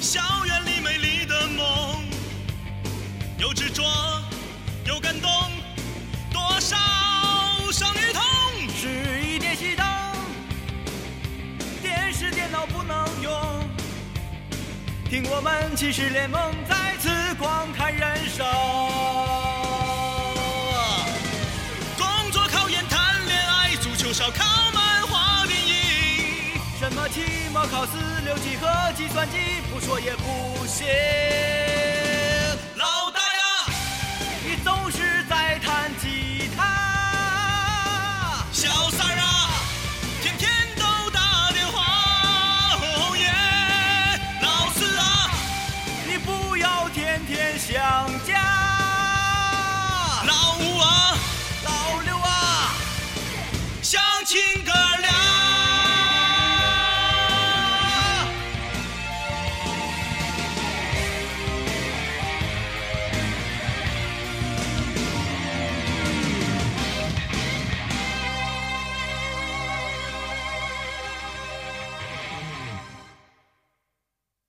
校园里美丽的梦，有执着，有感动，多少少女痛。是一点熄灯，电视电脑不能用，听我们骑士联盟再次观看人生。工作、考研、谈恋爱、足球、烧烤、期末考试六级和计算机不说也不行。老大呀，你总是在弹吉他。小三儿啊，天天都打电话。哦耶，老四啊，你不要天天想家。